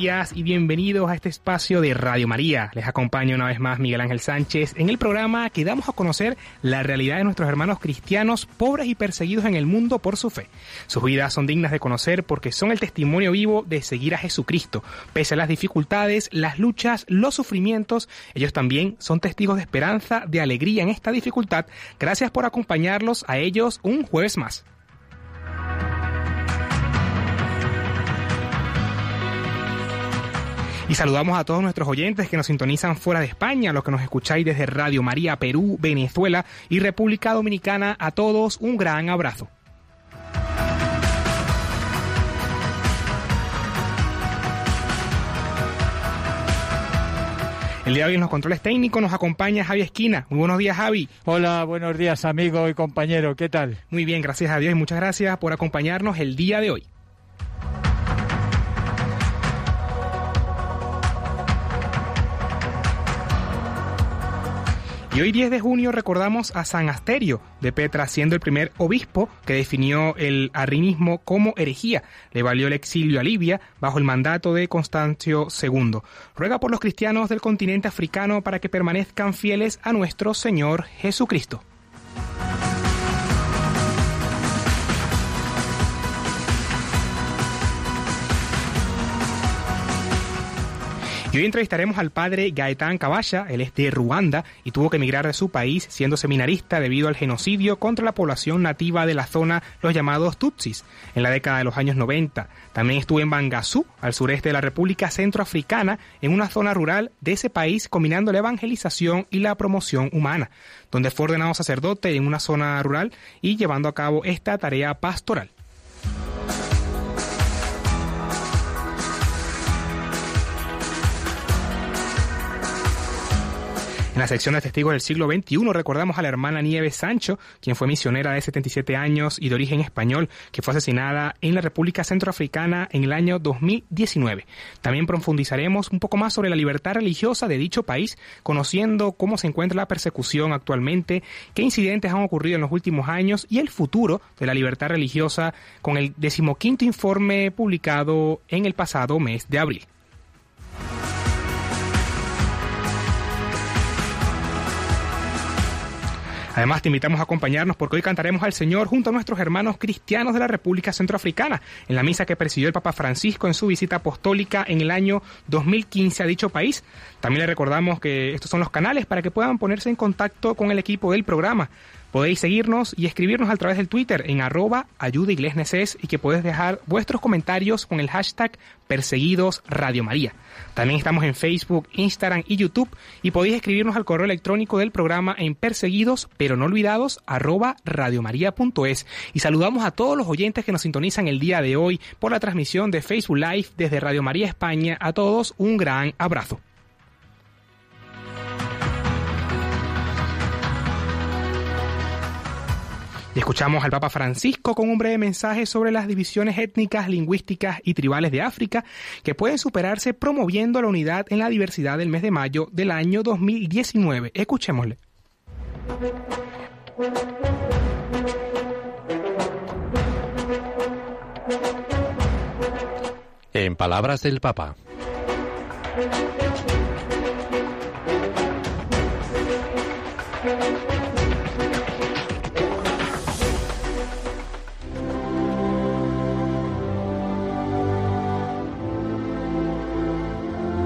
Días y bienvenidos a este espacio de Radio María. Les acompaña una vez más Miguel Ángel Sánchez en el programa que damos a conocer la realidad de nuestros hermanos cristianos pobres y perseguidos en el mundo por su fe. Sus vidas son dignas de conocer porque son el testimonio vivo de seguir a Jesucristo. Pese a las dificultades, las luchas, los sufrimientos, ellos también son testigos de esperanza, de alegría en esta dificultad. Gracias por acompañarlos a ellos un jueves más. Y saludamos a todos nuestros oyentes que nos sintonizan fuera de España, los que nos escucháis desde Radio María, Perú, Venezuela y República Dominicana. A todos un gran abrazo. El día de hoy en los controles técnicos nos acompaña Javi Esquina. Muy buenos días, Javi. Hola, buenos días, amigo y compañero. ¿Qué tal? Muy bien, gracias a Dios y muchas gracias por acompañarnos el día de hoy. Y hoy 10 de junio recordamos a San Asterio de Petra, siendo el primer obispo que definió el arrinismo como herejía. Le valió el exilio a Libia bajo el mandato de Constancio II. Ruega por los cristianos del continente africano para que permanezcan fieles a nuestro Señor Jesucristo. Hoy entrevistaremos al padre Gaetán Caballa, él es de Ruanda y tuvo que emigrar de su país siendo seminarista debido al genocidio contra la población nativa de la zona, los llamados Tutsis, en la década de los años 90. También estuvo en Bangasú, al sureste de la República Centroafricana, en una zona rural de ese país combinando la evangelización y la promoción humana, donde fue ordenado sacerdote en una zona rural y llevando a cabo esta tarea pastoral. En la sección de testigos del siglo XXI recordamos a la hermana Nieves Sancho, quien fue misionera de 77 años y de origen español, que fue asesinada en la República Centroafricana en el año 2019. También profundizaremos un poco más sobre la libertad religiosa de dicho país, conociendo cómo se encuentra la persecución actualmente, qué incidentes han ocurrido en los últimos años y el futuro de la libertad religiosa con el decimoquinto informe publicado en el pasado mes de abril. Además, te invitamos a acompañarnos porque hoy cantaremos al Señor junto a nuestros hermanos cristianos de la República Centroafricana, en la misa que presidió el Papa Francisco en su visita apostólica en el año 2015 a dicho país. También le recordamos que estos son los canales para que puedan ponerse en contacto con el equipo del programa. Podéis seguirnos y escribirnos a través del Twitter en arroba ayudaiglesneses y que podéis dejar vuestros comentarios con el hashtag perseguidos Radio María. También estamos en Facebook, Instagram y YouTube y podéis escribirnos al correo electrónico del programa en perseguidos pero no olvidados arroba radiomaria.es. Y saludamos a todos los oyentes que nos sintonizan el día de hoy por la transmisión de Facebook Live desde Radio María España. A todos un gran abrazo. Y escuchamos al Papa Francisco con un breve mensaje sobre las divisiones étnicas, lingüísticas y tribales de África que pueden superarse promoviendo la unidad en la diversidad del mes de mayo del año 2019. Escuchémosle. En palabras del Papa.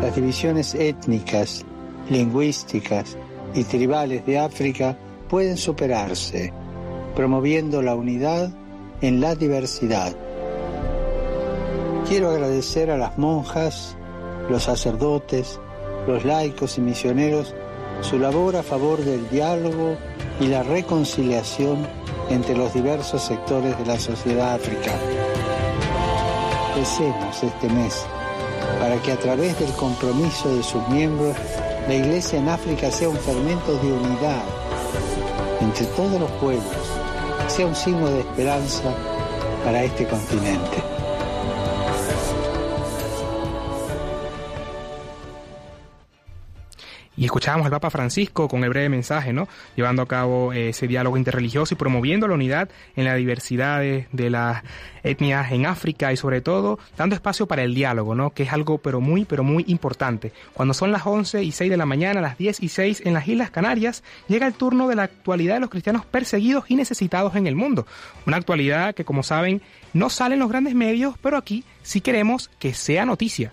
Las divisiones étnicas, lingüísticas y tribales de África pueden superarse, promoviendo la unidad en la diversidad. Quiero agradecer a las monjas, los sacerdotes, los laicos y misioneros su labor a favor del diálogo y la reconciliación entre los diversos sectores de la sociedad africana. Recemos este mes para que a través del compromiso de sus miembros la Iglesia en África sea un fermento de unidad entre todos los pueblos, sea un signo de esperanza para este continente. Y escuchábamos al Papa Francisco con el breve mensaje, ¿no? Llevando a cabo eh, ese diálogo interreligioso y promoviendo la unidad en la diversidad de, de, las etnias en África y sobre todo dando espacio para el diálogo, ¿no? Que es algo pero muy, pero muy importante. Cuando son las 11 y 6 de la mañana, las 10 y 6 en las Islas Canarias, llega el turno de la actualidad de los cristianos perseguidos y necesitados en el mundo. Una actualidad que, como saben, no sale en los grandes medios, pero aquí sí queremos que sea noticia.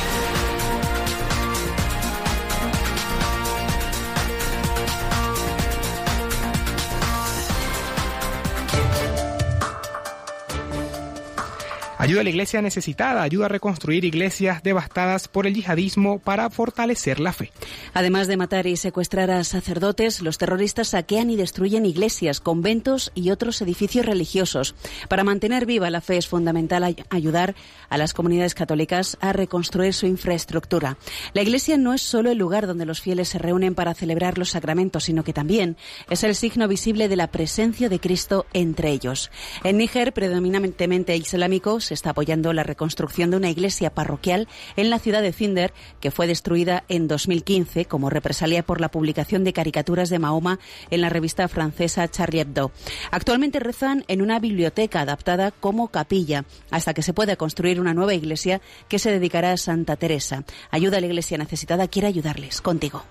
Ayuda a la iglesia necesitada, ayuda a reconstruir iglesias devastadas por el yihadismo para fortalecer la fe. Además de matar y secuestrar a sacerdotes, los terroristas saquean y destruyen iglesias, conventos y otros edificios religiosos. Para mantener viva la fe es fundamental ayudar a las comunidades católicas a reconstruir su infraestructura. La iglesia no es solo el lugar donde los fieles se reúnen para celebrar los sacramentos, sino que también es el signo visible de la presencia de Cristo entre ellos. En Níger, predominantemente islámico, está apoyando la reconstrucción de una iglesia parroquial en la ciudad de Zinder, que fue destruida en 2015 como represalia por la publicación de caricaturas de Mahoma en la revista francesa Charlie Hebdo. Actualmente rezan en una biblioteca adaptada como capilla, hasta que se pueda construir una nueva iglesia que se dedicará a Santa Teresa. Ayuda a la iglesia necesitada, quiere ayudarles. Contigo.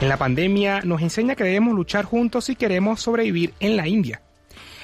En la pandemia nos enseña que debemos luchar juntos si queremos sobrevivir en la India.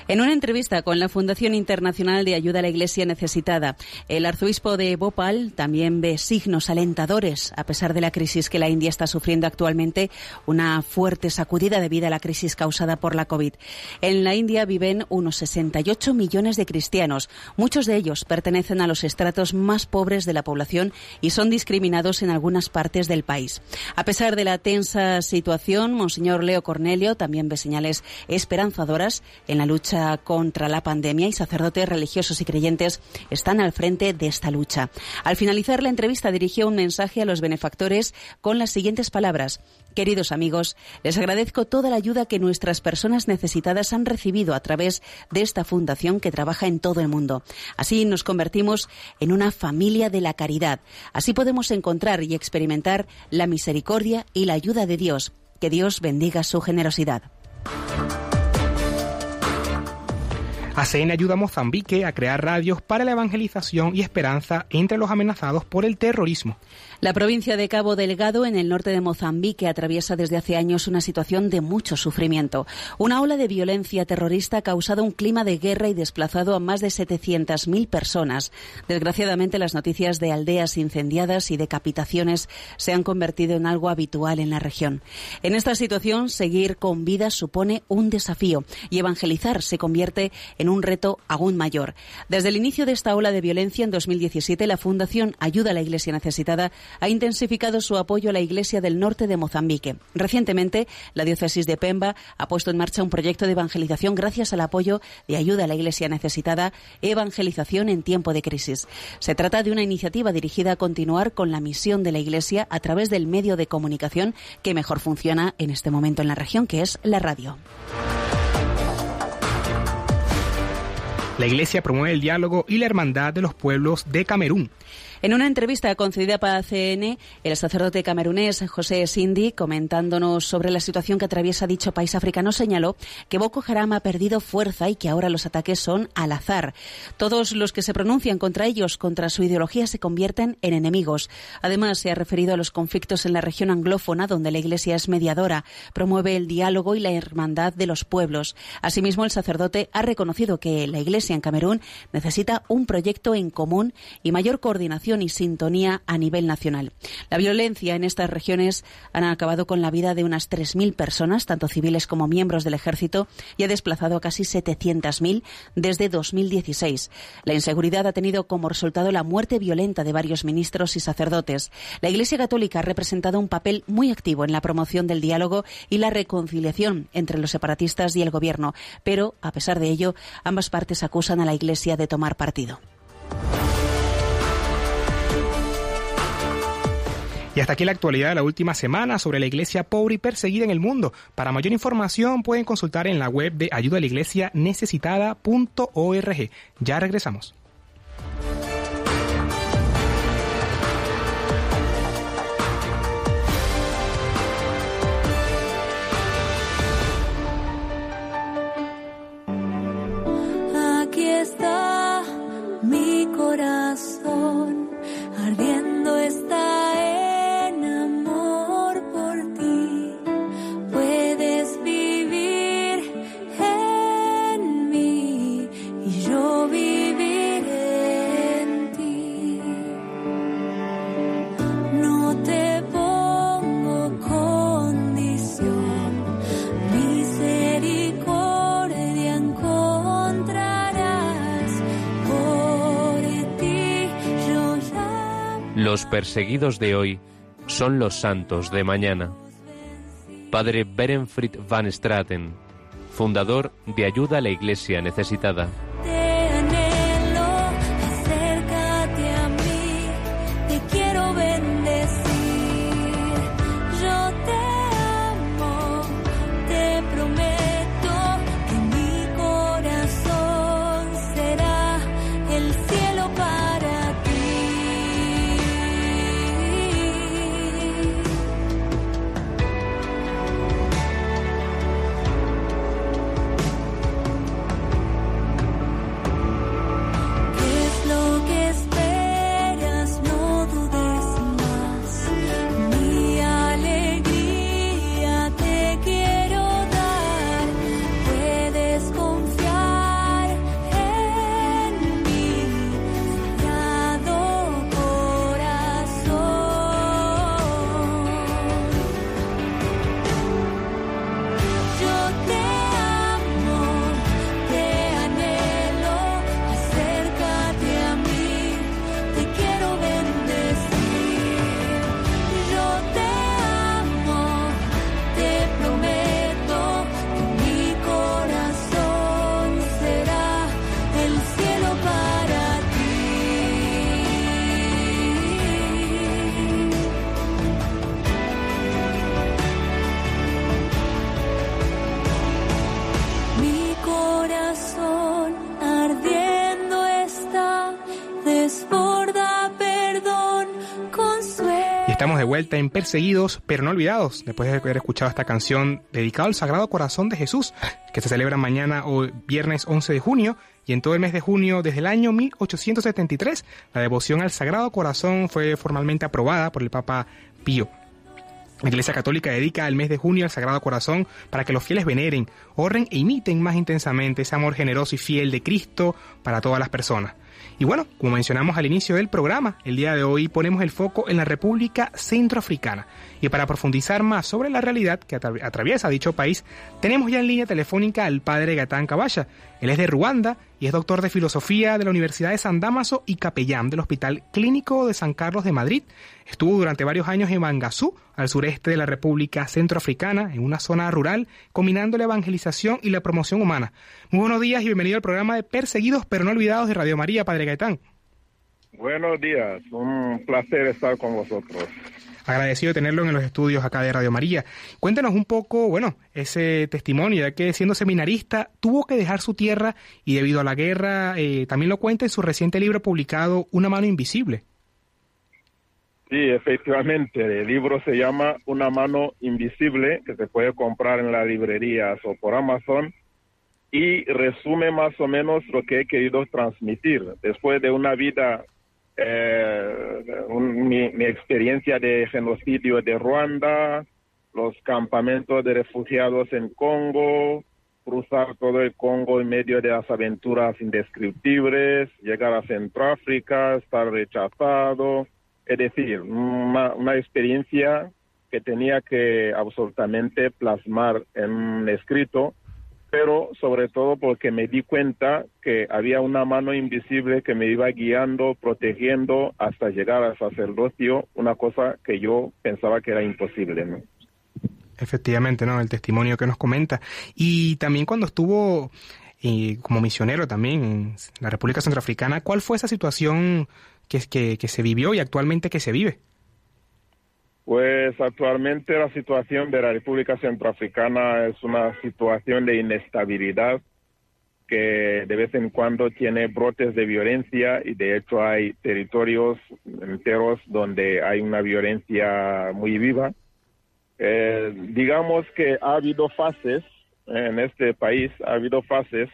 En una entrevista con la Fundación Internacional de Ayuda a la Iglesia Necesitada, el arzobispo de Bhopal también ve signos alentadores, a pesar de la crisis que la India está sufriendo actualmente, una fuerte sacudida debido a la crisis causada por la COVID. En la India viven unos 68 millones de cristianos. Muchos de ellos pertenecen a los estratos más pobres de la población y son discriminados en algunas partes del país. A pesar de la tensa situación, Monseñor Leo Cornelio también ve señales esperanzadoras en la lucha contra la pandemia y sacerdotes religiosos y creyentes están al frente de esta lucha. Al finalizar la entrevista dirigió un mensaje a los benefactores con las siguientes palabras. Queridos amigos, les agradezco toda la ayuda que nuestras personas necesitadas han recibido a través de esta fundación que trabaja en todo el mundo. Así nos convertimos en una familia de la caridad. Así podemos encontrar y experimentar la misericordia y la ayuda de Dios. Que Dios bendiga su generosidad. ACN ayuda a Mozambique a crear radios para la evangelización y esperanza entre los amenazados por el terrorismo. La provincia de Cabo Delgado, en el norte de Mozambique, atraviesa desde hace años una situación de mucho sufrimiento. Una ola de violencia terrorista ha causado un clima de guerra y desplazado a más de 700.000 personas. Desgraciadamente, las noticias de aldeas incendiadas y decapitaciones se han convertido en algo habitual en la región. En esta situación, seguir con vida supone un desafío y evangelizar se convierte en un reto aún mayor. Desde el inicio de esta ola de violencia en 2017, la Fundación Ayuda a la Iglesia Necesitada ha intensificado su apoyo a la Iglesia del Norte de Mozambique. Recientemente, la diócesis de Pemba ha puesto en marcha un proyecto de evangelización gracias al apoyo de ayuda a la Iglesia necesitada, evangelización en tiempo de crisis. Se trata de una iniciativa dirigida a continuar con la misión de la Iglesia a través del medio de comunicación que mejor funciona en este momento en la región, que es la radio. La Iglesia promueve el diálogo y la hermandad de los pueblos de Camerún. En una entrevista concedida para CN, el sacerdote camerunés José Sindi, comentándonos sobre la situación que atraviesa dicho país africano, señaló que Boko Haram ha perdido fuerza y que ahora los ataques son al azar. Todos los que se pronuncian contra ellos, contra su ideología, se convierten en enemigos. Además, se ha referido a los conflictos en la región anglófona, donde la Iglesia es mediadora, promueve el diálogo y la hermandad de los pueblos. Asimismo, el sacerdote ha reconocido que la Iglesia en Camerún necesita un proyecto en común y mayor coordinación y sintonía a nivel nacional. La violencia en estas regiones han acabado con la vida de unas 3.000 personas, tanto civiles como miembros del ejército, y ha desplazado a casi 700.000 desde 2016. La inseguridad ha tenido como resultado la muerte violenta de varios ministros y sacerdotes. La Iglesia Católica ha representado un papel muy activo en la promoción del diálogo y la reconciliación entre los separatistas y el gobierno, pero, a pesar de ello, ambas partes acusan a la Iglesia de tomar partido. Y hasta aquí la actualidad de la última semana sobre la iglesia pobre y perseguida en el mundo. Para mayor información pueden consultar en la web de ayuda a la iglesia necesitada.org. Ya regresamos. Aquí está Los perseguidos de hoy son los santos de mañana. Padre Berenfried van Straten, fundador de Ayuda a la Iglesia Necesitada. Y estamos de vuelta en Perseguidos, pero no olvidados, después de haber escuchado esta canción dedicada al Sagrado Corazón de Jesús, que se celebra mañana o viernes 11 de junio, y en todo el mes de junio, desde el año 1873, la devoción al Sagrado Corazón fue formalmente aprobada por el Papa Pío. La Iglesia Católica dedica el mes de junio al Sagrado Corazón para que los fieles veneren, honren e imiten más intensamente ese amor generoso y fiel de Cristo para todas las personas. Y bueno, como mencionamos al inicio del programa, el día de hoy ponemos el foco en la República Centroafricana. Y para profundizar más sobre la realidad que atra- atraviesa dicho país, tenemos ya en línea telefónica al padre Gatán Caballa. Él es de Ruanda y es doctor de filosofía de la Universidad de San Damaso y capellán del Hospital Clínico de San Carlos de Madrid. Estuvo durante varios años en Bangasú, al sureste de la República Centroafricana, en una zona rural, combinando la evangelización y la promoción humana. Muy buenos días y bienvenido al programa de Perseguidos pero no olvidados de Radio María, Padre Gaetán. Buenos días, un placer estar con vosotros. Agradecido de tenerlo en los estudios acá de Radio María. Cuéntenos un poco, bueno, ese testimonio, ya que siendo seminarista tuvo que dejar su tierra y debido a la guerra, eh, también lo cuenta en su reciente libro publicado Una mano invisible. Sí, efectivamente. El libro se llama Una mano invisible, que se puede comprar en las librerías o por Amazon, y resume más o menos lo que he querido transmitir. Después de una vida, eh, un- mi, mi experiencia de genocidio de Ruanda, los campamentos de refugiados en Congo, cruzar todo el Congo en medio de las aventuras indescriptibles, llegar a Centroáfrica, estar rechazado, es decir, una, una experiencia que tenía que absolutamente plasmar en un escrito, pero sobre todo porque me di cuenta que había una mano invisible que me iba guiando, protegiendo hasta llegar al sacerdocio, una cosa que yo pensaba que era imposible. Efectivamente, ¿no? El testimonio que nos comenta. Y también cuando estuvo eh, como misionero también en la República Centroafricana, ¿cuál fue esa situación que, que se vivió y actualmente que se vive? Pues actualmente la situación de la República Centroafricana es una situación de inestabilidad que de vez en cuando tiene brotes de violencia y de hecho hay territorios enteros donde hay una violencia muy viva. Eh, digamos que ha habido fases en este país, ha habido fases.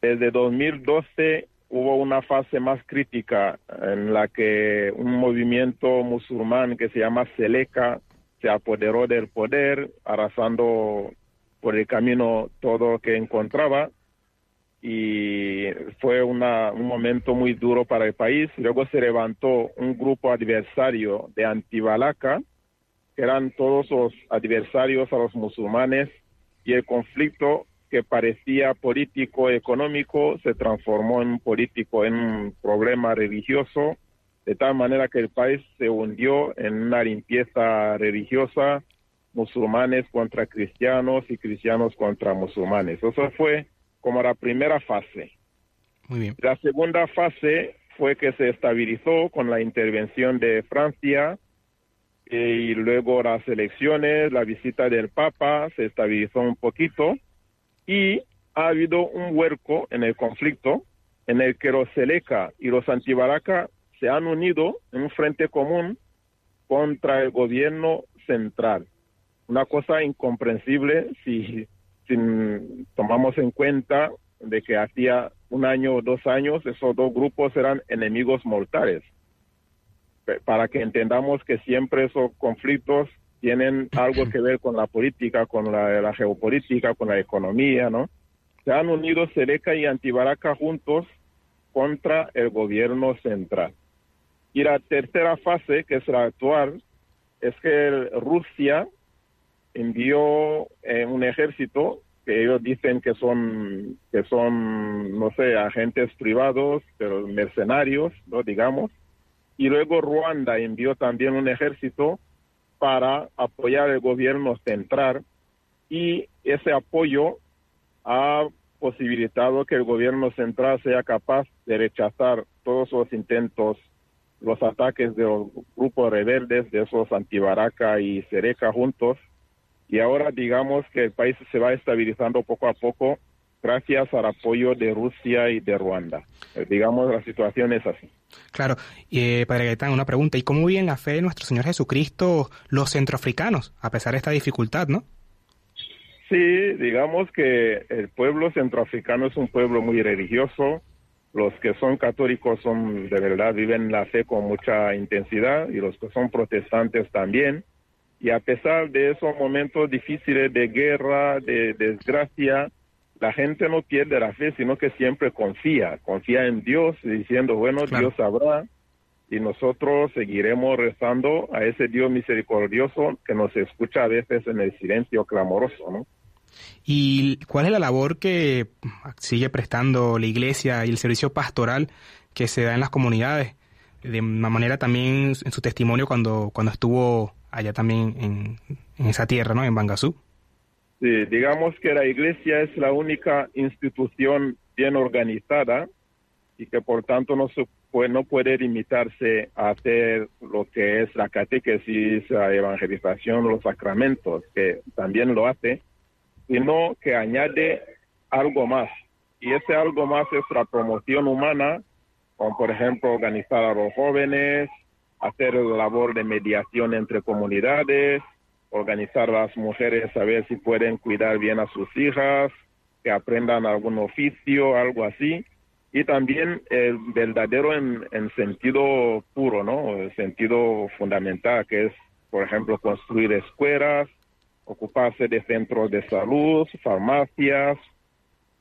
Desde 2012 hubo una fase más crítica en la que un movimiento musulmán que se llama Seleka se apoderó del poder, arrasando por el camino todo que encontraba y fue una, un momento muy duro para el país. Luego se levantó un grupo adversario de Antibalaca, que eran todos los adversarios a los musulmanes, y el conflicto que parecía político económico se transformó en político, en un problema religioso, de tal manera que el país se hundió en una limpieza religiosa, musulmanes contra cristianos y cristianos contra musulmanes. Eso fue como la primera fase. Muy bien. La segunda fase fue que se estabilizó con la intervención de Francia eh, y luego las elecciones, la visita del Papa, se estabilizó un poquito y ha habido un huerco en el conflicto en el que los Seleca y los Antibaraca se han unido en un frente común contra el gobierno central. Una cosa incomprensible si, si tomamos en cuenta de que hacía un año o dos años esos dos grupos eran enemigos mortales. Para que entendamos que siempre esos conflictos tienen algo que ver con la política, con la, geopolítica, con la economía, ¿no? Se han unido Sereca y Antibaraca juntos contra el gobierno central. Y la tercera fase, que es la actual, es que Rusia envió eh, un ejército que ellos dicen que son que son no sé agentes privados pero mercenarios no digamos y luego Ruanda envió también un ejército para apoyar el gobierno central y ese apoyo ha posibilitado que el gobierno central sea capaz de rechazar todos los intentos los ataques de los grupos rebeldes de esos Antibaraca y Sereca juntos. Y ahora digamos que el país se va estabilizando poco a poco gracias al apoyo de Rusia y de Ruanda. Eh, digamos, la situación es así. Claro, eh, Padre Gaetán, una pregunta. ¿Y cómo viven la fe de nuestro Señor Jesucristo los centroafricanos, a pesar de esta dificultad, no? Sí, digamos que el pueblo centroafricano es un pueblo muy religioso. Los que son católicos son de verdad viven la fe con mucha intensidad y los que son protestantes también. Y a pesar de esos momentos difíciles de guerra, de desgracia, la gente no pierde la fe, sino que siempre confía, confía en Dios, diciendo, bueno, Claro. Dios sabrá y nosotros seguiremos rezando a ese Dios misericordioso que nos escucha a veces en el silencio clamoroso, ¿no? ¿Y cuál es la labor que sigue prestando la iglesia y el servicio pastoral que se da en las comunidades? De una manera también en su testimonio cuando, cuando estuvo allá también en, en esa tierra, ¿no? En Bangasú. Sí, digamos que la iglesia es la única institución bien organizada y que por tanto no, se puede, no puede limitarse a hacer lo que es la catequesis, la evangelización, los sacramentos, que también lo hace, sino que añade algo más. Y ese algo más es la promoción humana, como por ejemplo organizar a los jóvenes, hacer labor de mediación entre comunidades, organizar a las mujeres a ver si pueden cuidar bien a sus hijas, que aprendan algún oficio, algo así. Y también el verdadero en, en sentido puro, ¿no? El sentido fundamental, que es, por ejemplo, construir escuelas, ocuparse de centros de salud, farmacias,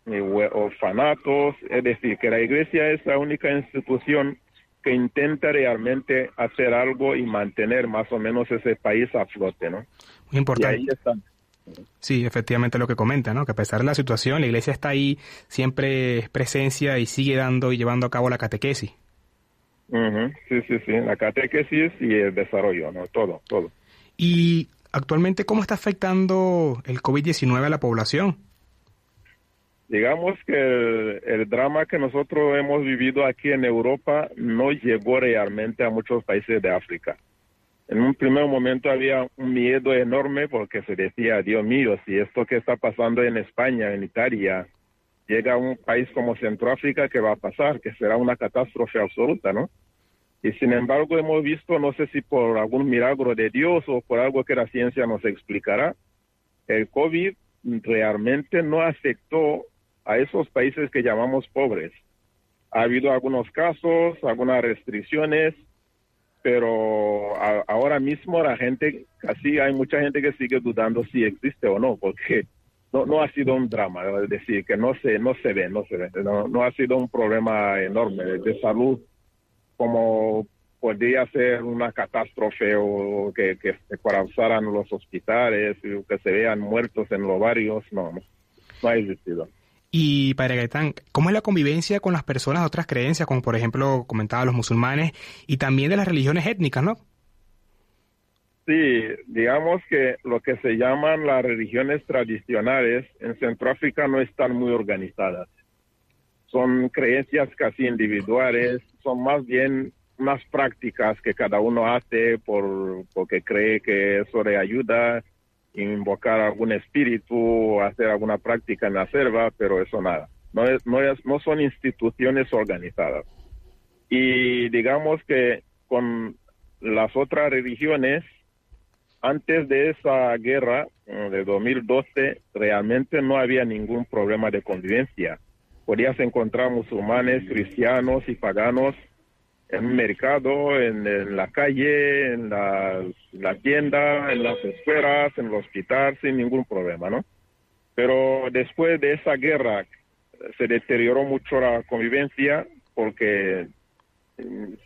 eh, orfanatos. Es decir, que la iglesia es la única institución que intenta realmente hacer algo y mantener más o menos ese país a flote, ¿no? Muy importante. Y ahí está. Sí, efectivamente lo que comenta, ¿no? Que a pesar de la situación, la iglesia está ahí, siempre es presencia y sigue dando y llevando a cabo la catequesis. Ujú, Sí, sí, sí, la catequesis y el desarrollo, ¿no? Todo, todo. Y actualmente, ¿cómo está afectando el COVID-19 a la población? Digamos que el, drama que nosotros hemos vivido aquí en Europa no llegó realmente a muchos países de África. En un primer momento había un miedo enorme porque se decía, Dios mío, si esto que está pasando en España, en Italia, llega a un país como Centroáfrica, ¿qué va a pasar? Que será una catástrofe absoluta, ¿no? Y sin embargo hemos visto, no sé si por algún milagro de Dios o por algo que la ciencia nos explicará, el COVID realmente no afectó a esos países que llamamos pobres. Ha habido algunos casos, algunas restricciones, pero ahora mismo la gente, casi hay mucha gente que sigue dudando si existe o no, porque no, no ha sido un drama, es decir, que no se, no se ve, no se ve, no, ha sido un problema enorme de salud como podría ser una catástrofe o que, se colapsaran los hospitales, y que se vean muertos en los barrios, no, no, no ha existido. Y Padre Gaitán, ¿cómo es la convivencia con las personas de otras creencias, como por ejemplo comentaba los musulmanes y también de las religiones étnicas, ¿no? Sí, digamos que lo que se llaman las religiones tradicionales en Centroáfrica no están muy organizadas. Son creencias casi individuales, son más bien unas prácticas que cada uno hace por porque cree que eso le ayuda, invocar algún espíritu, hacer alguna práctica en la selva, pero eso nada. No, es, no, es, no son instituciones organizadas. Y digamos que con las otras religiones, antes de esa guerra eh, de 2012, realmente no había ningún problema de convivencia. Podías encontrar musulmanes, cristianos y paganos en mercado, en, la calle, en la, la tienda, en las escuelas, en el hospital, sin ningún problema, ¿no? Pero después de esa guerra eh, se deterioró mucho la convivencia porque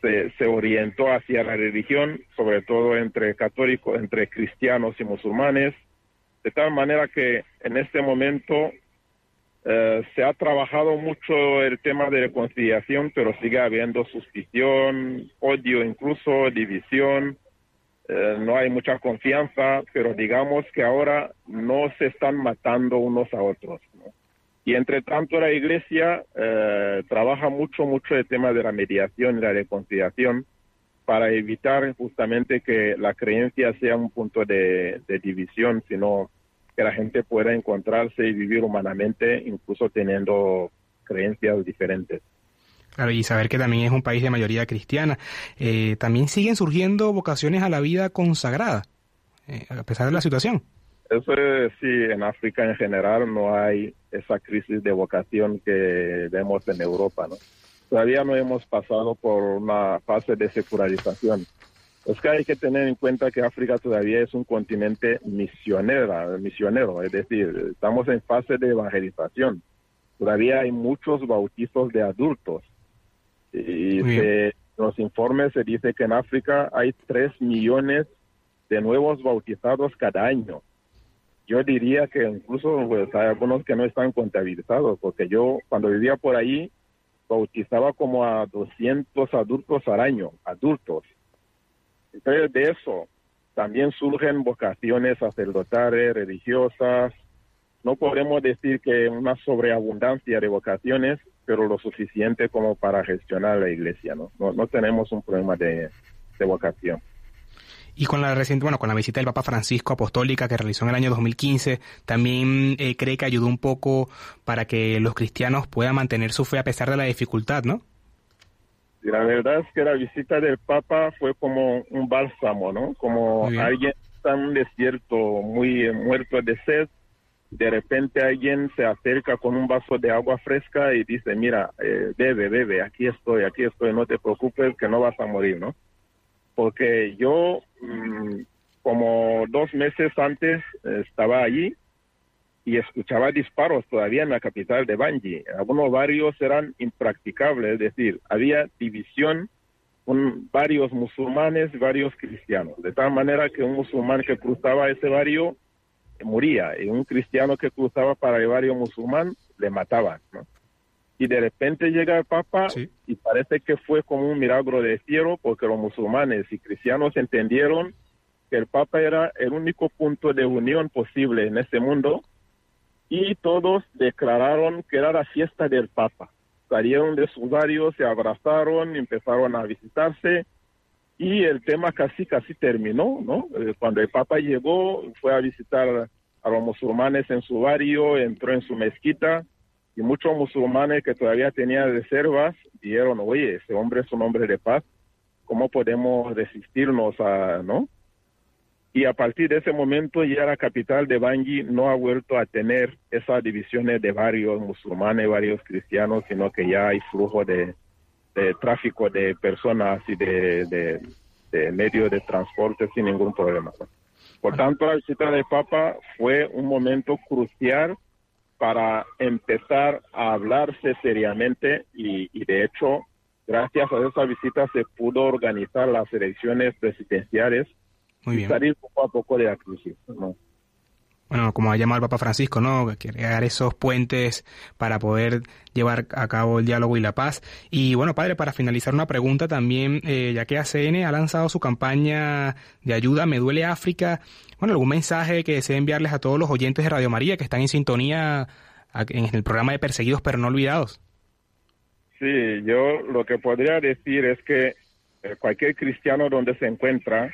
se, se, orientó hacia la religión, sobre todo entre católicos, entre cristianos y musulmanes, de tal manera que en este momento eh, se ha trabajado mucho el tema de reconciliación, pero sigue habiendo suspición, odio, incluso división. Eh, no hay mucha confianza, pero digamos que ahora no se están matando unos a otros. Y entre tanto la Iglesia eh, trabaja mucho, mucho el tema de la mediación y la reconciliación para evitar justamente que la creencia sea un punto de, de, división, sino que la gente pueda encontrarse y vivir humanamente, incluso teniendo creencias diferentes. Claro, y saber que también es un país de mayoría cristiana. Eh, también siguen surgiendo vocaciones a la vida consagrada, eh, a pesar de la situación. Eso es, sí, en África en general no hay esa crisis de vocación que vemos en Europa, ¿no? Todavía no hemos pasado por una fase de secularización. Es que hay que tener en cuenta que África todavía es un continente misionera, misionero, es decir, estamos en fase de evangelización. Todavía hay muchos bautizos de adultos. Y se, los informes se dice que en África hay tres millones de nuevos bautizados cada año yo diría que incluso pues, hay algunos que no están contabilizados, porque yo cuando vivía por ahí bautizaba como a 200 adultos al año, adultos. Entonces de eso también surgen vocaciones sacerdotales, religiosas. No podemos decir que una sobreabundancia de vocaciones, pero lo suficiente como para gestionar la iglesia, ¿no? No, tenemos un problema de, de vocación. Y con la reciente, bueno, con la visita del Papa Francisco apostólica que realizó en el año 2015, también eh, cree que ayudó un poco para que los cristianos puedan mantener su fe a pesar de la dificultad, ¿no? Y la verdad es que la visita del Papa fue como un bálsamo, ¿no? Como alguien está en un desierto muy eh, muerto de sed, de repente alguien se acerca con un vaso de agua fresca y dice, mira, eh, bebe, bebe, aquí estoy, aquí estoy, no te preocupes que no vas a morir, ¿no? Porque yo, mm, como dos meses antes, estaba allí y escuchaba disparos todavía en la capital de Bangi. Algunos barrios eran impracticables, es decir, había división con varios musulmanes y varios cristianos, de tal manera que un musulmán que cruzaba ese barrio moría y un cristiano que cruzaba para el barrio musulmán le mataban. ¿no? Y de repente llega el Papa Sí. y parece que fue como un milagro de cielo porque los musulmanes y cristianos entendieron que el Papa era el único punto de unión posible en ese mundo y todos declararon que era la fiesta del Papa. Salieron de sus barrios, se abrazaron, empezaron a visitarse y el tema casi casi terminó, ¿no? Eh, Cuando el Papa llegó, fue a visitar a los musulmanes en su barrio, entró en su mezquita y muchos musulmanes que todavía tenían reservas dijeron, oye, ese hombre es un hombre de paz, ¿cómo podemos resistirnos a, no? Y a partir de ese momento ya la capital de Bangui no ha vuelto a tener esas divisiones de varios musulmanes, varios cristianos, sino que ya hay flujo de, de tráfico de personas y de, de, de medios de transporte sin ningún problema. Por tanto, la visita del Papa fue un momento crucial para empezar a hablarse seriamente y, y de hecho, gracias a esa visita se pudo organizar las elecciones presidenciales Muy y bien. salir poco a poco de la crisis. ¿no? Bueno, como ha llamado el Papa Francisco, ¿no? Crear esos puentes para poder llevar a cabo el diálogo y la paz. Y bueno, padre, para finalizar una pregunta también, eh, ya que ACN ha lanzado su campaña de ayuda Me Duele África, bueno, algún mensaje que desee enviarles a todos los oyentes de Radio María que están en sintonía en el programa de Perseguidos pero no olvidados. Sí, yo lo que podría decir es que eh, cualquier cristiano donde se encuentra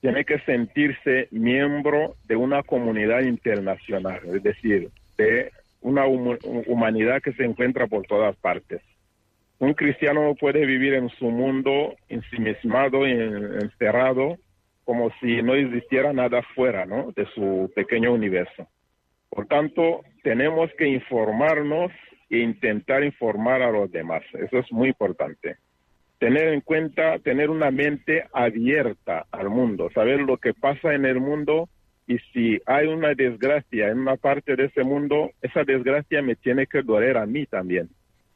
tiene que sentirse miembro de una comunidad internacional, es decir, de una humanidad que se encuentra por todas partes. Un cristiano no puede vivir en su mundo ensimismado, en- encerrado, como si no existiera nada fuera ¿no? de su pequeño universo. Por tanto, tenemos que informarnos e intentar informar a los demás. Eso es muy importante. Tener en cuenta, tener una mente abierta al mundo, saber lo que pasa en el mundo y si hay una desgracia en una parte de ese mundo, esa desgracia me tiene que doler a mí también.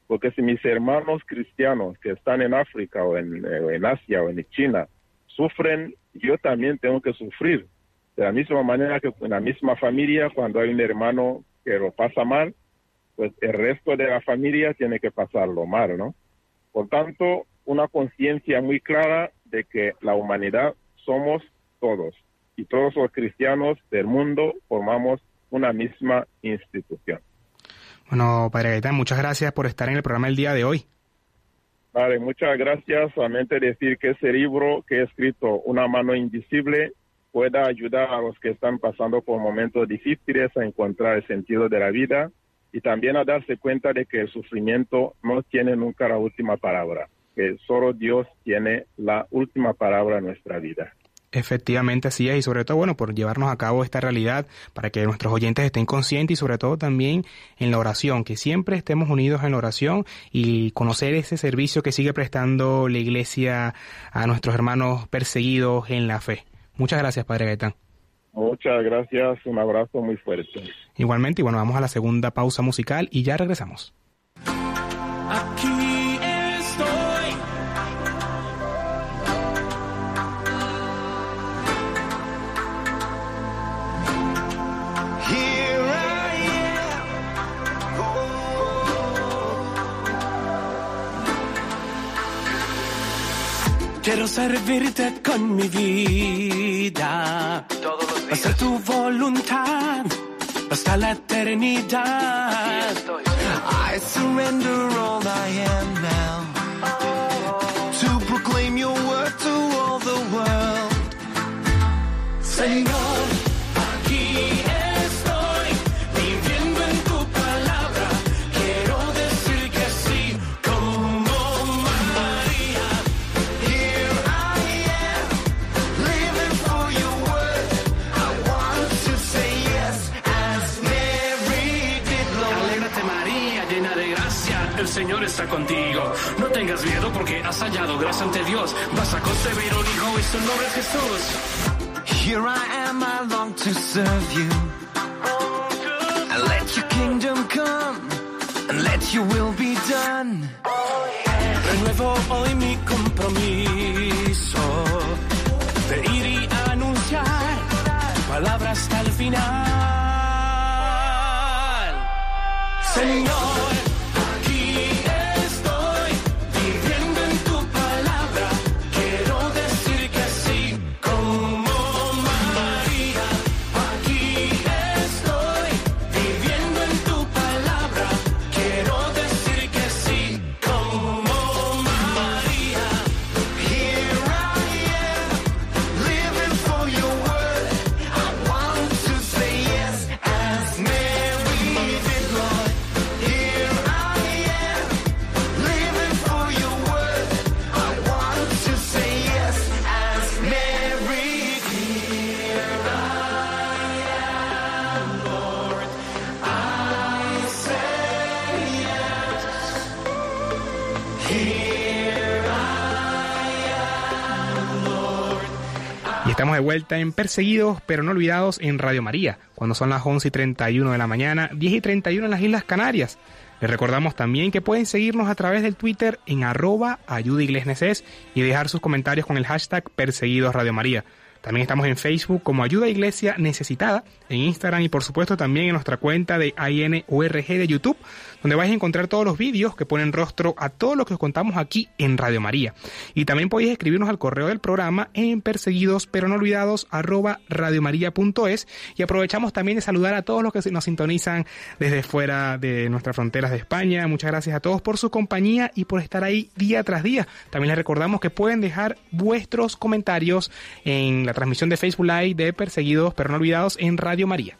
Porque si mis hermanos cristianos que están en África o en, eh, en Asia o en China sufren, yo también tengo que sufrir. De la misma manera que en la misma familia, cuando hay un hermano que lo pasa mal, pues el resto de la familia tiene que pasarlo mal, ¿no? Por tanto, una conciencia muy clara de que la humanidad somos todos y todos los cristianos del mundo formamos una misma institución. Bueno, padre Gaitán, muchas gracias por estar en el programa el día de hoy. Vale, muchas gracias. Solamente decir que ese libro que he escrito, Una mano invisible, pueda ayudar a los que están pasando por momentos difíciles a encontrar el sentido de la vida y también a darse cuenta de que el sufrimiento no tiene nunca la última palabra, que solo Dios tiene la última palabra en nuestra vida. Efectivamente, así es, y sobre todo, bueno, por llevarnos a cabo esta realidad, para que nuestros oyentes estén conscientes y sobre todo también en la oración, que siempre estemos unidos en la oración y conocer ese servicio que sigue prestando la Iglesia a nuestros hermanos perseguidos en la fe. Muchas gracias, Padre Gaetán. Muchas gracias, un abrazo muy fuerte. Igualmente, y bueno, vamos a la segunda pausa musical y ya regresamos. Quiero servirte con mi vida. Hacer tu voluntad hasta la eternidad. I surrender all I am now. To proclaim your word to all the world. Señor, tengas miedo porque has hallado gracia ante Dios. Vas a concebir un hijo y su nombre es Jesús. Here I am, I long to serve you. And let your kingdom come, and let your will be done. Renuevo hoy mi compromiso de ir y anunciar tu palabra hasta el final. Señor, de vuelta en Perseguidos pero no olvidados en Radio María, cuando son las 11 y 31 de la mañana, 10 y 31 en las Islas Canarias. Les recordamos también que pueden seguirnos a través del Twitter en arroba ayudaiglesneses y dejar sus comentarios con el hashtag Perseguidos Radio María. También estamos en Facebook como Ayuda Iglesia Necesitada, en Instagram y por supuesto también en nuestra cuenta de INURG de YouTube, donde vais a encontrar todos los vídeos que ponen rostro a todo lo que os contamos aquí en Radio María. Y también podéis escribirnos al correo del programa en perseguidos pero no olvidados arroba y aprovechamos también de saludar a todos los que nos sintonizan desde fuera de nuestras fronteras de España. Muchas gracias a todos por su compañía y por estar ahí día tras día. También les recordamos que pueden dejar vuestros comentarios en la transmisión de Facebook Live de Perseguidos pero no olvidados en Radio María.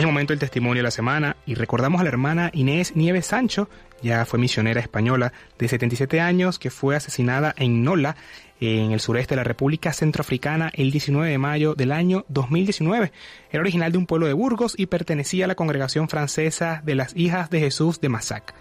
Es el momento del testimonio de la semana y recordamos a la hermana Inés Nieves Sancho, ya fue misionera española de 77 años que fue asesinada en Nola, en el sureste de la República Centroafricana, el 19 de mayo del año 2019. Era original de un pueblo de Burgos y pertenecía a la congregación francesa de las Hijas de Jesús de Massac.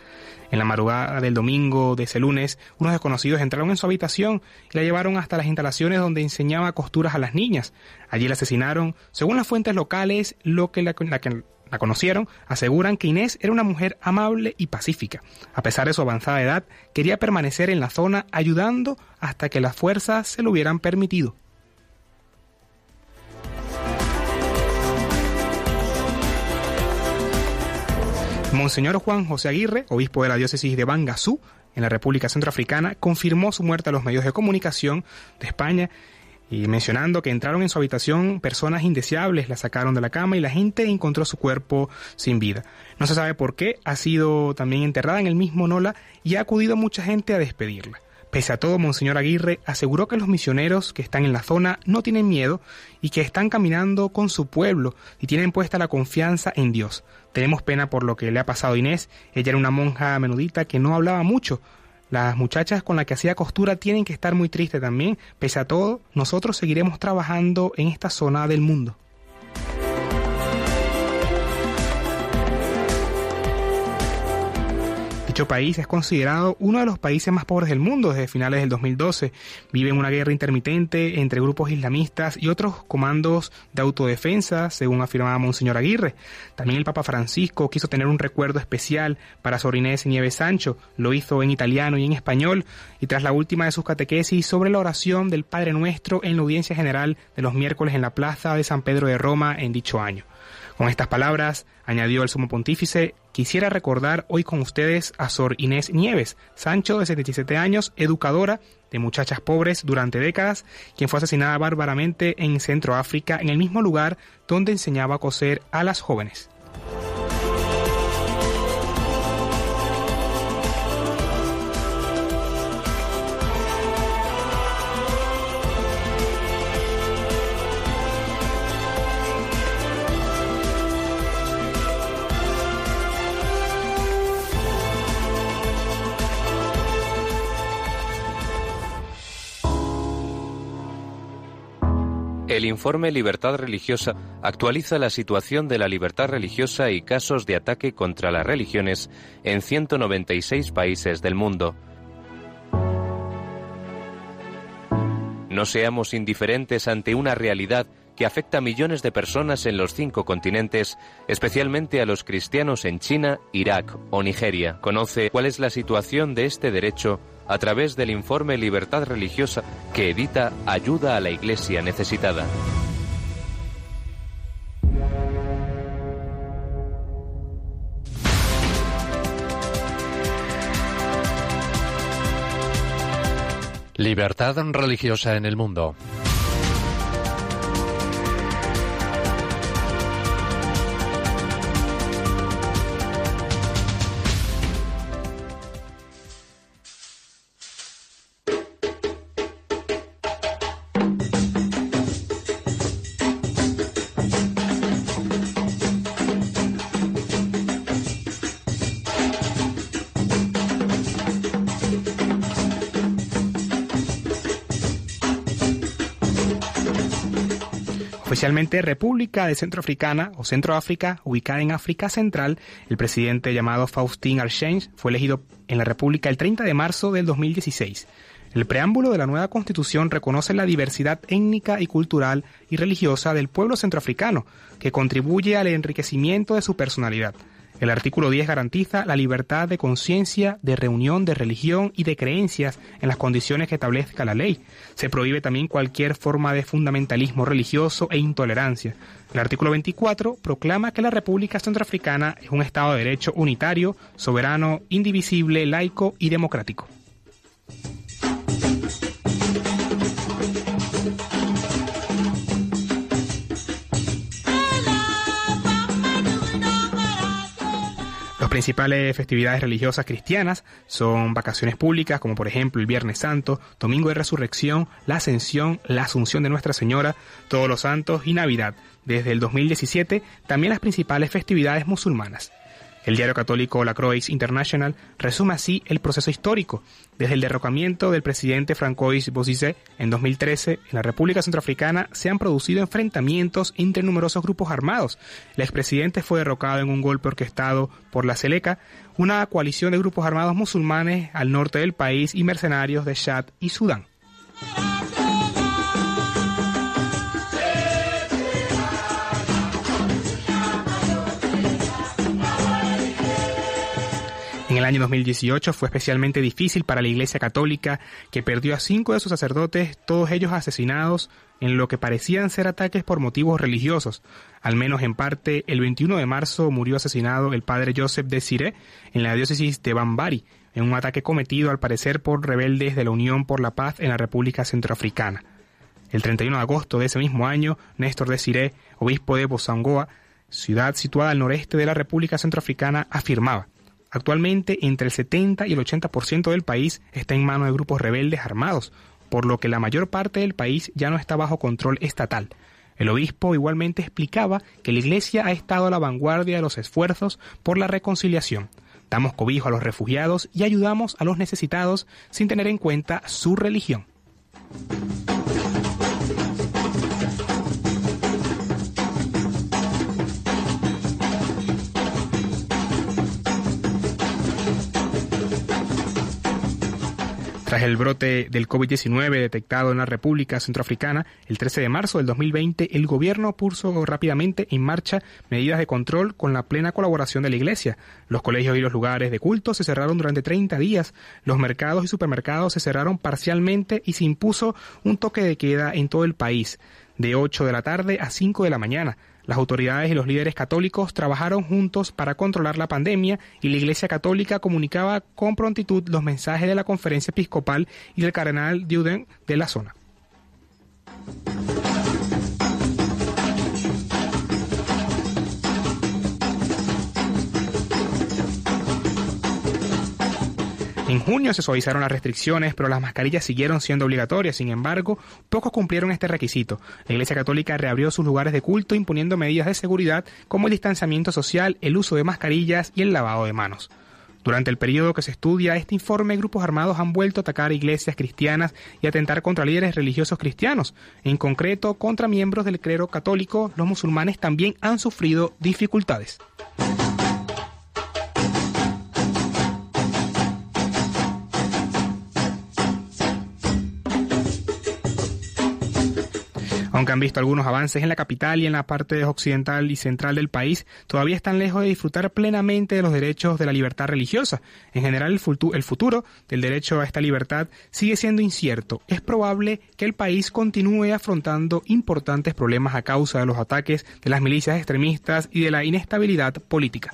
En la madrugada del domingo de ese lunes, unos desconocidos entraron en su habitación y la llevaron hasta las instalaciones donde enseñaba costuras a las niñas. Allí la asesinaron. Según las fuentes locales, lo que la, la que la conocieron aseguran que Inés era una mujer amable y pacífica. A pesar de su avanzada edad, quería permanecer en la zona ayudando hasta que las fuerzas se lo hubieran permitido. Monseñor Juan José Aguirre, obispo de la diócesis de Bangasú, en la República Centroafricana, confirmó su muerte a los medios de comunicación de España y mencionando que entraron en su habitación personas indeseables, la sacaron de la cama y la gente encontró su cuerpo sin vida. No se sabe por qué, ha sido también enterrada en el mismo Nola y ha acudido mucha gente a despedirla. Pese a todo, Monseñor Aguirre aseguró que los misioneros que están en la zona no tienen miedo y que están caminando con su pueblo y tienen puesta la confianza en Dios. Tenemos pena por lo que le ha pasado a Inés. Ella era una monja menudita que no hablaba mucho. Las muchachas con las que hacía costura tienen que estar muy tristes también. Pese a todo, nosotros seguiremos trabajando en esta zona del mundo. Dicho país es considerado uno de los países más pobres del mundo desde finales del 2012. Vive en una guerra intermitente entre grupos islamistas y otros comandos de autodefensa, según afirmaba Monseñor Aguirre. También el Papa Francisco quiso tener un recuerdo especial para Sor Inés Nieves Sancho. Lo hizo en italiano y en español. Y tras la última de sus catequesis sobre la oración del Padre Nuestro en la audiencia general de los miércoles en la Plaza de San Pedro de Roma en dicho año. Con estas palabras, añadió el sumo pontífice, quisiera recordar hoy con ustedes a Sor Inés Nieves, Sancho de 77 años, educadora de muchachas pobres durante décadas, quien fue asesinada bárbaramente en Centroáfrica, en el mismo lugar donde enseñaba a coser a las jóvenes. El informe Libertad Religiosa actualiza la situación de la libertad religiosa y casos de ataque contra las religiones en 196 países del mundo. No seamos indiferentes ante una realidad que afecta a millones de personas en los cinco continentes, especialmente a los cristianos en China, Irak o Nigeria. Conoce cuál es la situación de este derecho a través del informe Libertad Religiosa que edita Ayuda a la Iglesia Necesitada. Libertad religiosa en el mundo. Oficialmente República de Centroafricana o Centroáfrica, ubicada en África Central, el presidente llamado Faustin Archange fue elegido en la República el 30 de marzo del 2016. El preámbulo de la nueva constitución reconoce la diversidad étnica y cultural y religiosa del pueblo centroafricano, que contribuye al enriquecimiento de su personalidad. El artículo 10 garantiza la libertad de conciencia, de reunión, de religión y de creencias en las condiciones que establezca la ley. Se prohíbe también cualquier forma de fundamentalismo religioso e intolerancia. El artículo 24 proclama que la República Centroafricana es un Estado de Derecho unitario, soberano, indivisible, laico y democrático. Las principales festividades religiosas cristianas son vacaciones públicas, como por ejemplo el Viernes Santo, Domingo de Resurrección, la Ascensión, la Asunción de Nuestra Señora, Todos los Santos y Navidad. Desde el 2017, también las principales festividades musulmanas. El diario católico La Croix International resume así el proceso histórico. Desde el derrocamiento del presidente Francois Bozizé en 2013, en la República Centroafricana se han producido enfrentamientos entre numerosos grupos armados. El expresidente fue derrocado en un golpe orquestado por la Seleca, una coalición de grupos armados musulmanes al norte del país y mercenarios de Chad y Sudán. En el año 2018 fue especialmente difícil para la Iglesia Católica, que perdió a cinco de sus sacerdotes, todos ellos asesinados en lo que parecían ser ataques por motivos religiosos. Al menos en parte, el 21 de marzo murió asesinado el padre Joseph de Siré en la diócesis de Bambari, en un ataque cometido al parecer por rebeldes de la Unión por la Paz en la República Centroafricana. El 31 de agosto de ese mismo año, Néstor de Siré, obispo de Bozangoa, ciudad situada al noreste de la República Centroafricana, afirmaba Actualmente, entre el 70 y el 80% del país está en manos de grupos rebeldes armados, por lo que la mayor parte del país ya no está bajo control estatal. El obispo igualmente explicaba que la Iglesia ha estado a la vanguardia de los esfuerzos por la reconciliación. Damos cobijo a los refugiados y ayudamos a los necesitados sin tener en cuenta su religión. Tras el brote del COVID-19 detectado en la República Centroafricana, el 13 de marzo del 2020, el gobierno puso rápidamente en marcha medidas de control con la plena colaboración de la Iglesia. Los colegios y los lugares de culto se cerraron durante 30 días, los mercados y supermercados se cerraron parcialmente y se impuso un toque de queda en todo el país, de 8 de la tarde a 5 de la mañana. Las autoridades y los líderes católicos trabajaron juntos para controlar la pandemia y la Iglesia Católica comunicaba con prontitud los mensajes de la conferencia episcopal y del cardenal Duden de la zona. En junio se suavizaron las restricciones, pero las mascarillas siguieron siendo obligatorias. Sin embargo, pocos cumplieron este requisito. La Iglesia Católica reabrió sus lugares de culto imponiendo medidas de seguridad como el distanciamiento social, el uso de mascarillas y el lavado de manos. Durante el periodo que se estudia este informe, grupos armados han vuelto a atacar iglesias cristianas y atentar contra líderes religiosos cristianos. En concreto, contra miembros del clero católico, los musulmanes también han sufrido dificultades. Aunque han visto algunos avances en la capital y en la parte occidental y central del país, todavía están lejos de disfrutar plenamente de los derechos de la libertad religiosa. En general, el, futu- el futuro del derecho a esta libertad sigue siendo incierto. Es probable que el país continúe afrontando importantes problemas a causa de los ataques de las milicias extremistas y de la inestabilidad política.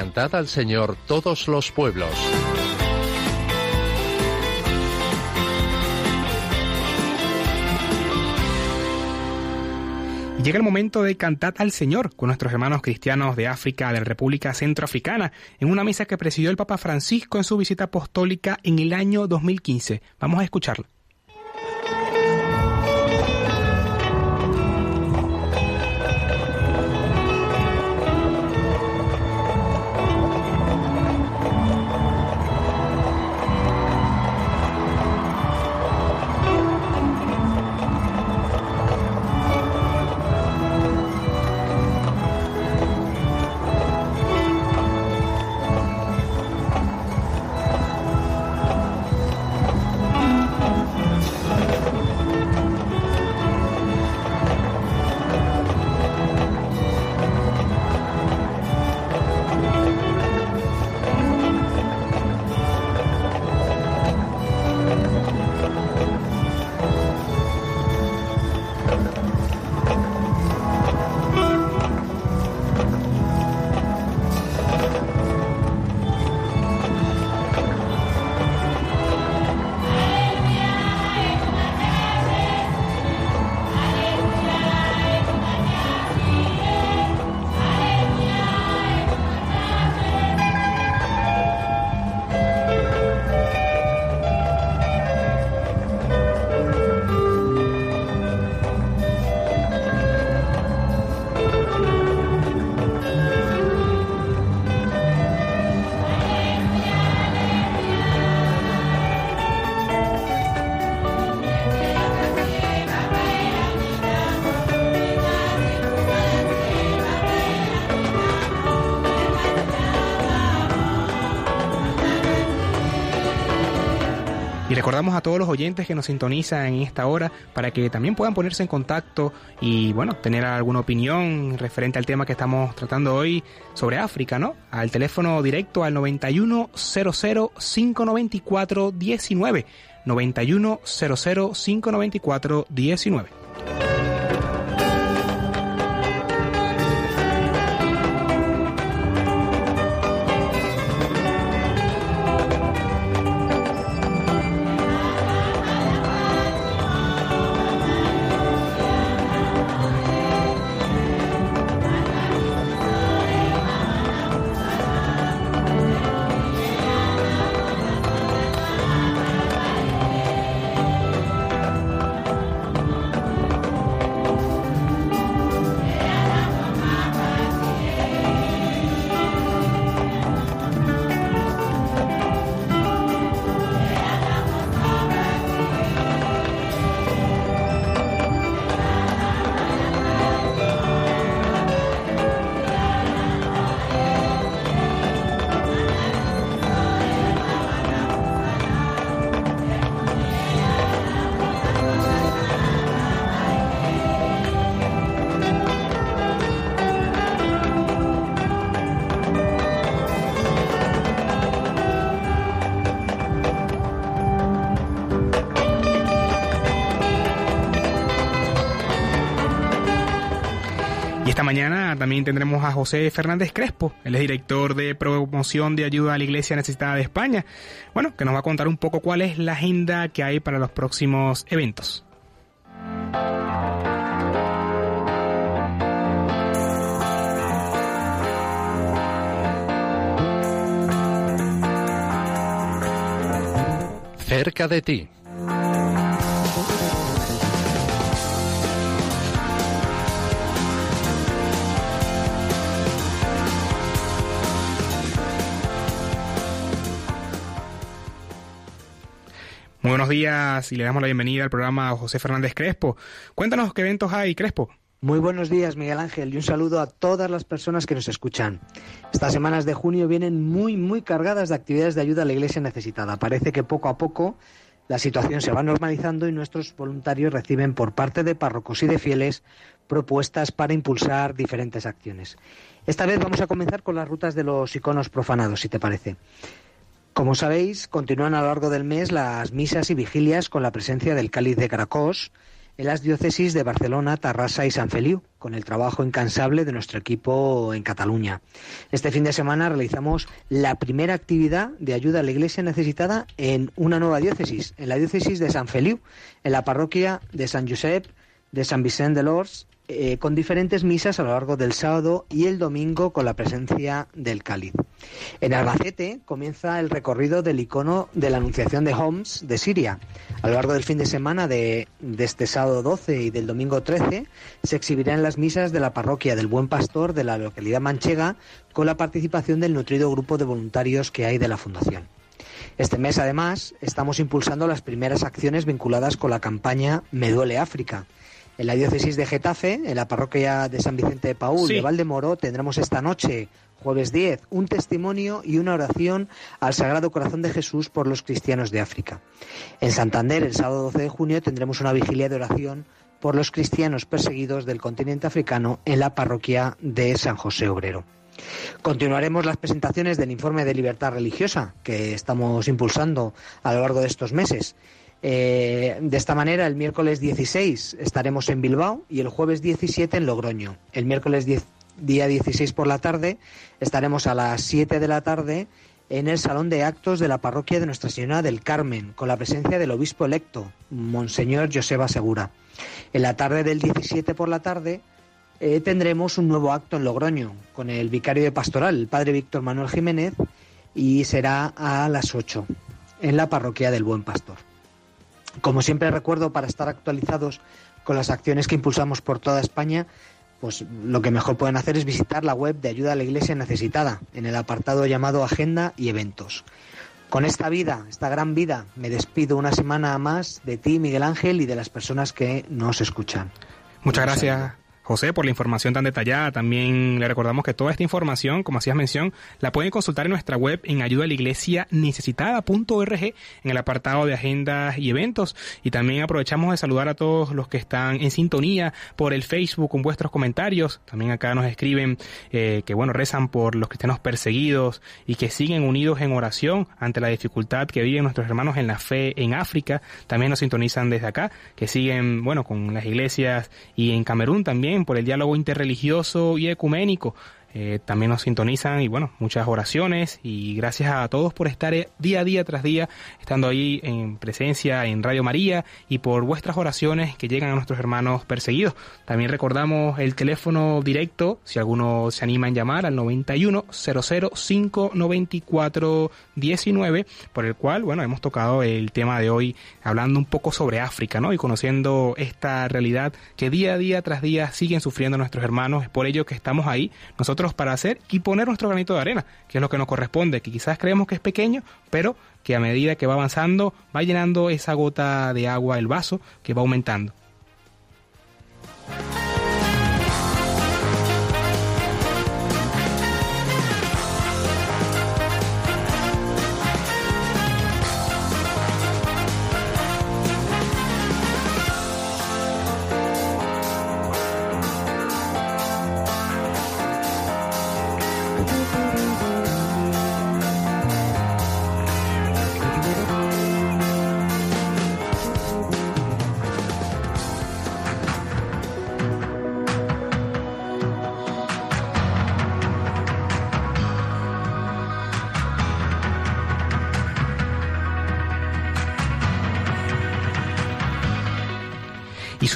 Cantad al Señor todos los pueblos. Llega el momento de cantar al Señor con nuestros hermanos cristianos de África, de la República Centroafricana, en una misa que presidió el Papa Francisco en su visita apostólica en el año 2015. Vamos a escucharla. Recordamos a todos los oyentes que nos sintonizan en esta hora para que también puedan ponerse en contacto y, bueno, tener alguna opinión referente al tema que estamos tratando hoy sobre África, ¿no? Al teléfono directo al 9100-594-19. 9100-594-19. Mañana también tendremos a José Fernández Crespo, él es director de promoción de ayuda a la Iglesia Necesitada de España. Bueno, que nos va a contar un poco cuál es la agenda que hay para los próximos eventos. Cerca de ti. Muy buenos días y le damos la bienvenida al programa José Fernández Crespo. Cuéntanos qué eventos hay, Crespo. Muy buenos días, Miguel Ángel, y un saludo a todas las personas que nos escuchan. Estas semanas de junio vienen muy, muy cargadas de actividades de ayuda a la iglesia necesitada. Parece que poco a poco la situación se va normalizando y nuestros voluntarios reciben por parte de párrocos y de fieles propuestas para impulsar diferentes acciones. Esta vez vamos a comenzar con las rutas de los iconos profanados, si te parece. Como sabéis, continúan a lo largo del mes las misas y vigilias con la presencia del cáliz de Caracós en las diócesis de Barcelona, Tarrasa y San Feliu, con el trabajo incansable de nuestro equipo en Cataluña. Este fin de semana realizamos la primera actividad de ayuda a la iglesia necesitada en una nueva diócesis, en la diócesis de San Feliu, en la parroquia de San Josep, de San Vicente de Lors, eh, con diferentes misas a lo largo del sábado y el domingo con la presencia del cáliz. En Albacete comienza el recorrido del icono de la Anunciación de Homs de Siria. A lo largo del fin de semana de, de este sábado 12 y del domingo 13 se exhibirán las misas de la parroquia del Buen Pastor de la localidad manchega con la participación del nutrido grupo de voluntarios que hay de la Fundación. Este mes, además, estamos impulsando las primeras acciones vinculadas con la campaña Me duele África. En la diócesis de Getafe, en la parroquia de San Vicente de Paúl Sí. de Valdemoro, tendremos esta noche, jueves 10, un testimonio y una oración al Sagrado Corazón de Jesús por los cristianos de África. En Santander, el sábado 12 de junio, tendremos una vigilia de oración por los cristianos perseguidos del continente africano en la parroquia de San José Obrero. Continuaremos las presentaciones del informe de libertad religiosa que estamos impulsando a lo largo de estos meses. Eh, de esta manera, el miércoles 16 estaremos en Bilbao y el jueves 17 en Logroño. El miércoles 10 día 16 por la tarde estaremos a las 7 de la tarde en el salón de actos de la parroquia de Nuestra Señora del Carmen, con la presencia del obispo electo, Monseñor Joseba Segura. En la tarde del 17 por la tarde eh, tendremos un nuevo acto en Logroño con el vicario de pastoral, el padre Víctor Manuel Jiménez, y será a las 8 en la parroquia del Buen Pastor. Como siempre recuerdo, para estar actualizados con las acciones que impulsamos por toda España, pues lo que mejor pueden hacer es visitar la web de Ayuda a la Iglesia Necesitada, en el apartado llamado Agenda y Eventos. Con esta vida, esta gran vida, me despido una semana más de ti, Miguel Ángel, y de las personas que nos escuchan. Muchas gracias. José, por la información tan detallada. También le recordamos que toda esta información, como hacías mención, la pueden consultar en nuestra web en ayuda a la iglesia necesitada.org en el apartado de agendas y eventos. Y también aprovechamos de saludar a todos los que están en sintonía por el Facebook con vuestros comentarios. También acá nos escriben eh, que, bueno, rezan por los cristianos perseguidos y que siguen unidos en oración ante la dificultad que viven nuestros hermanos en la fe en África. También nos sintonizan desde acá, que siguen, bueno, con las iglesias y en Camerún también por el diálogo interreligioso y ecuménico. Eh, también nos sintonizan y bueno, muchas oraciones y gracias a todos por estar eh, día a día tras día estando ahí en presencia en Radio María y por vuestras oraciones que llegan a nuestros hermanos perseguidos. También recordamos el teléfono directo, si alguno se anima en llamar al 91 005 94 19, por el cual, bueno, hemos tocado el tema de hoy hablando un poco sobre África, ¿no? Y conociendo esta realidad que día a día tras día siguen sufriendo nuestros hermanos, es por ello que estamos ahí nosotros para hacer y poner nuestro granito de arena, que es lo que nos corresponde, que quizás creemos que es pequeño, pero que a medida que va avanzando va llenando esa gota de agua el vaso que va aumentando.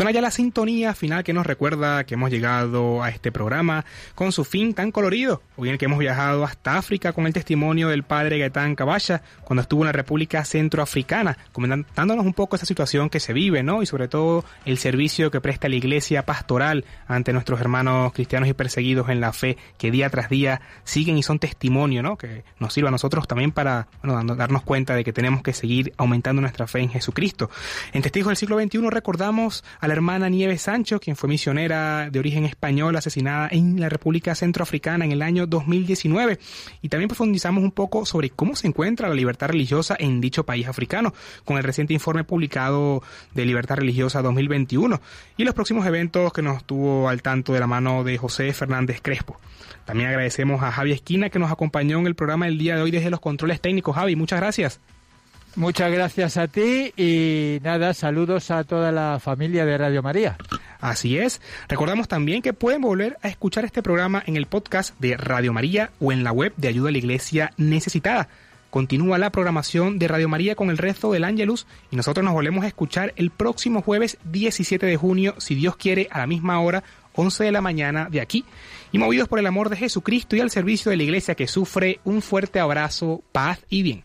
Suena ya la sintonía final que nos recuerda que hemos llegado a este programa con su fin tan colorido. Hoy en el que hemos viajado hasta África con el testimonio del padre Gaetán Caballa cuando estuvo en la República Centroafricana, comentándonos un poco esa situación que se vive, ¿no? Y sobre todo el servicio que presta la iglesia pastoral ante nuestros hermanos cristianos y perseguidos en la fe que día tras día siguen y son testimonio, ¿no? Que nos sirva a nosotros también para bueno, darnos cuenta de que tenemos que seguir aumentando nuestra fe en Jesucristo. En Testigos del siglo XXI recordamos a la hermana Nieves Sancho, quien fue misionera de origen español asesinada en la República Centroafricana en el año 2019. Y también profundizamos un poco sobre cómo se encuentra la libertad religiosa en dicho país africano, con el reciente informe publicado de Libertad Religiosa 2021 y los próximos eventos que nos tuvo al tanto de la mano de José Fernández Crespo. También agradecemos a Javi Esquina que nos acompañó en el programa del día de hoy desde los controles técnicos. Javi, muchas gracias. Muchas gracias a ti y nada, saludos a toda la familia de Radio María. Así es. Recordamos también que pueden volver a escuchar este programa en el podcast de Radio María o en la web de Ayuda a la Iglesia Necesitada. Continúa la programación de Radio María con el resto del Ángelus y nosotros nos volvemos a escuchar el próximo jueves 17 de junio, si Dios quiere, a la misma hora, 11 de la mañana de aquí. Y movidos por el amor de Jesucristo y al servicio de la Iglesia que sufre, un fuerte abrazo, paz y bien.